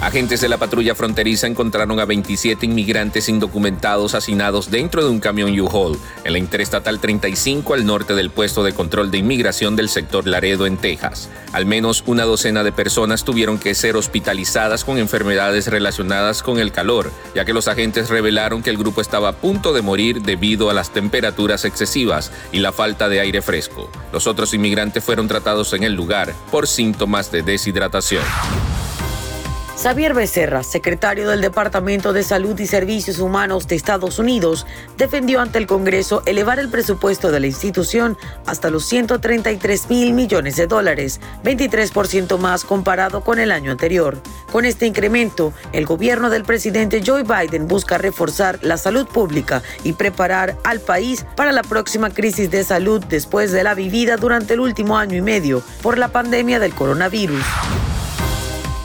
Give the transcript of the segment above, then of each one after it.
Agentes de la patrulla fronteriza encontraron a 27 inmigrantes indocumentados hacinados dentro de un camión U-Haul en la Interestatal 35 al norte del puesto de control de inmigración del sector Laredo en Texas. Al menos una docena de personas tuvieron que ser hospitalizadas con enfermedades relacionadas con el calor, ya que los agentes revelaron que el grupo estaba a punto de morir debido a las temperaturas excesivas y la falta de aire fresco. Los otros inmigrantes fueron tratados en el lugar por síntomas de deshidratación. Xavier Becerra, secretario del Departamento de Salud y Servicios Humanos de Estados Unidos, defendió ante el Congreso elevar el presupuesto de la institución hasta los 133 mil millones de dólares, 23% más comparado con el año anterior. Con este incremento, el gobierno del presidente Joe Biden busca reforzar la salud pública y preparar al país para la próxima crisis de salud después de la vivida durante el último año y medio por la pandemia del coronavirus.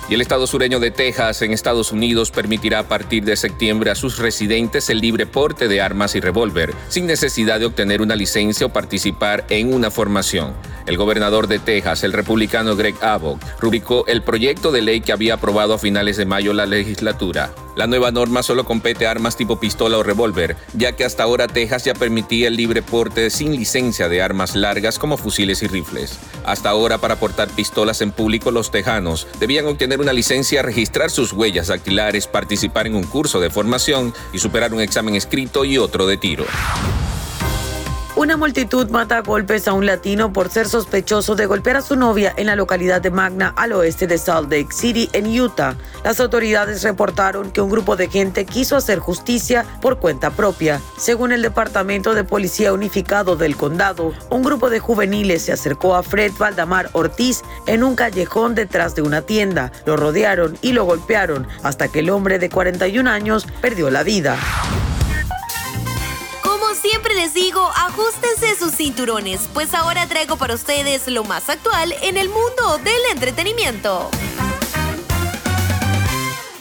Y el estado sureño de Texas, en Estados Unidos, permitirá a partir de septiembre a sus residentes el libre porte de armas y revólver, sin necesidad de obtener una licencia o participar en una formación. El gobernador de Texas, el republicano Greg Abbott, rubricó el proyecto de ley que había aprobado a finales de mayo la legislatura. La nueva norma solo compete a armas tipo pistola o revólver, ya que hasta ahora Texas ya permitía el libre porte sin licencia de armas largas como fusiles y rifles. Hasta ahora, para portar pistolas en público, los tejanos debían obtener una licencia, registrar sus huellas dactilares, participar en un curso de formación y superar un examen escrito y otro de tiro. Una multitud mata a golpes a un latino por ser sospechoso de golpear a su novia en la localidad de Magna al oeste de Salt Lake City, en Utah. Las autoridades reportaron que un grupo de gente quiso hacer justicia por cuenta propia. Según el Departamento de Policía Unificado del Condado, un grupo de juveniles se acercó a Fred Valdamar Ortiz en un callejón detrás de una tienda. Lo rodearon y lo golpearon hasta que el hombre de 41 años perdió la vida siempre les digo, ajustense sus cinturones, pues ahora traigo para ustedes lo más actual en el mundo del entretenimiento.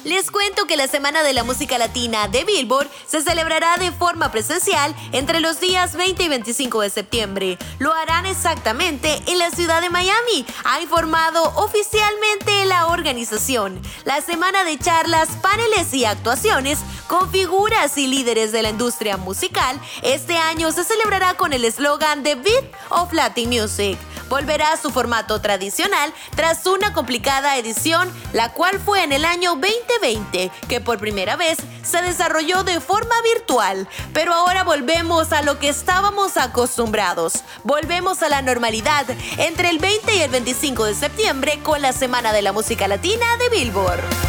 Les cuento que la Semana de la Música Latina de Billboard se celebrará de forma presencial entre los días 20 y 25 de septiembre. Lo harán exactamente en la ciudad de Miami, ha informado oficialmente la organización. La semana de charlas, paneles y actuaciones con figuras y líderes de la industria musical este año se celebrará con el eslogan The Beat of Latin Music volverá a su formato tradicional tras una complicada edición, la cual fue en el año 2020, que por primera vez se desarrolló de forma virtual. Pero ahora volvemos a lo que estábamos acostumbrados. Volvemos a la normalidad entre el 20 y el 25 de septiembre con la Semana de la Música Latina de Billboard.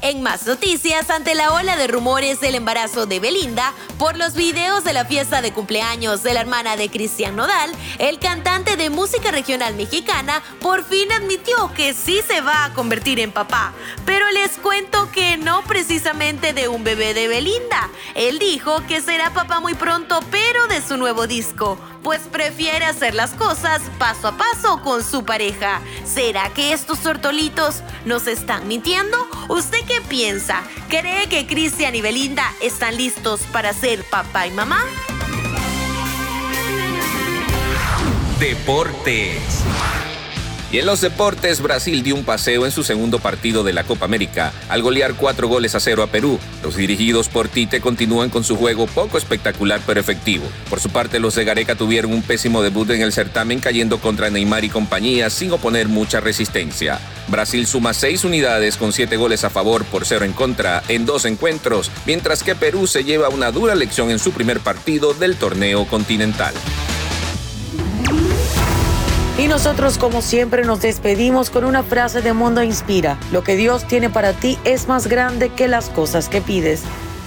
En más noticias, ante la ola de rumores del embarazo de Belinda por los videos de la fiesta de cumpleaños de la hermana de Cristian Nodal, el cantante de música regional mexicana por fin admitió que sí se va a convertir en papá. Pero les cuento que no precisamente de un bebé de Belinda. Él dijo que será papá muy pronto, pero de su nuevo disco pues prefiere hacer las cosas paso a paso con su pareja. ¿Será que estos tortolitos nos están mintiendo? ¿Usted qué piensa? ¿Cree que Cristian y Belinda están listos para ser papá y mamá? Deportes. Y en los deportes, Brasil dio un paseo en su segundo partido de la Copa América al golear cuatro goles a cero a Perú. Los dirigidos por Tite continúan con su juego poco espectacular pero efectivo. Por su parte, los de Gareca tuvieron un pésimo debut en el certamen cayendo contra Neymar y compañía sin oponer mucha resistencia. Brasil suma seis unidades con siete goles a favor por cero en contra en dos encuentros, mientras que Perú se lleva una dura lección en su primer partido del torneo continental. Y nosotros como siempre nos despedimos con una frase de Mundo Inspira. Lo que Dios tiene para ti es más grande que las cosas que pides.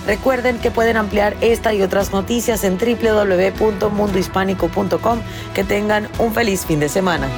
Recuerden que pueden ampliar esta y otras noticias en www.mundohispánico.com. Que tengan un feliz fin de semana.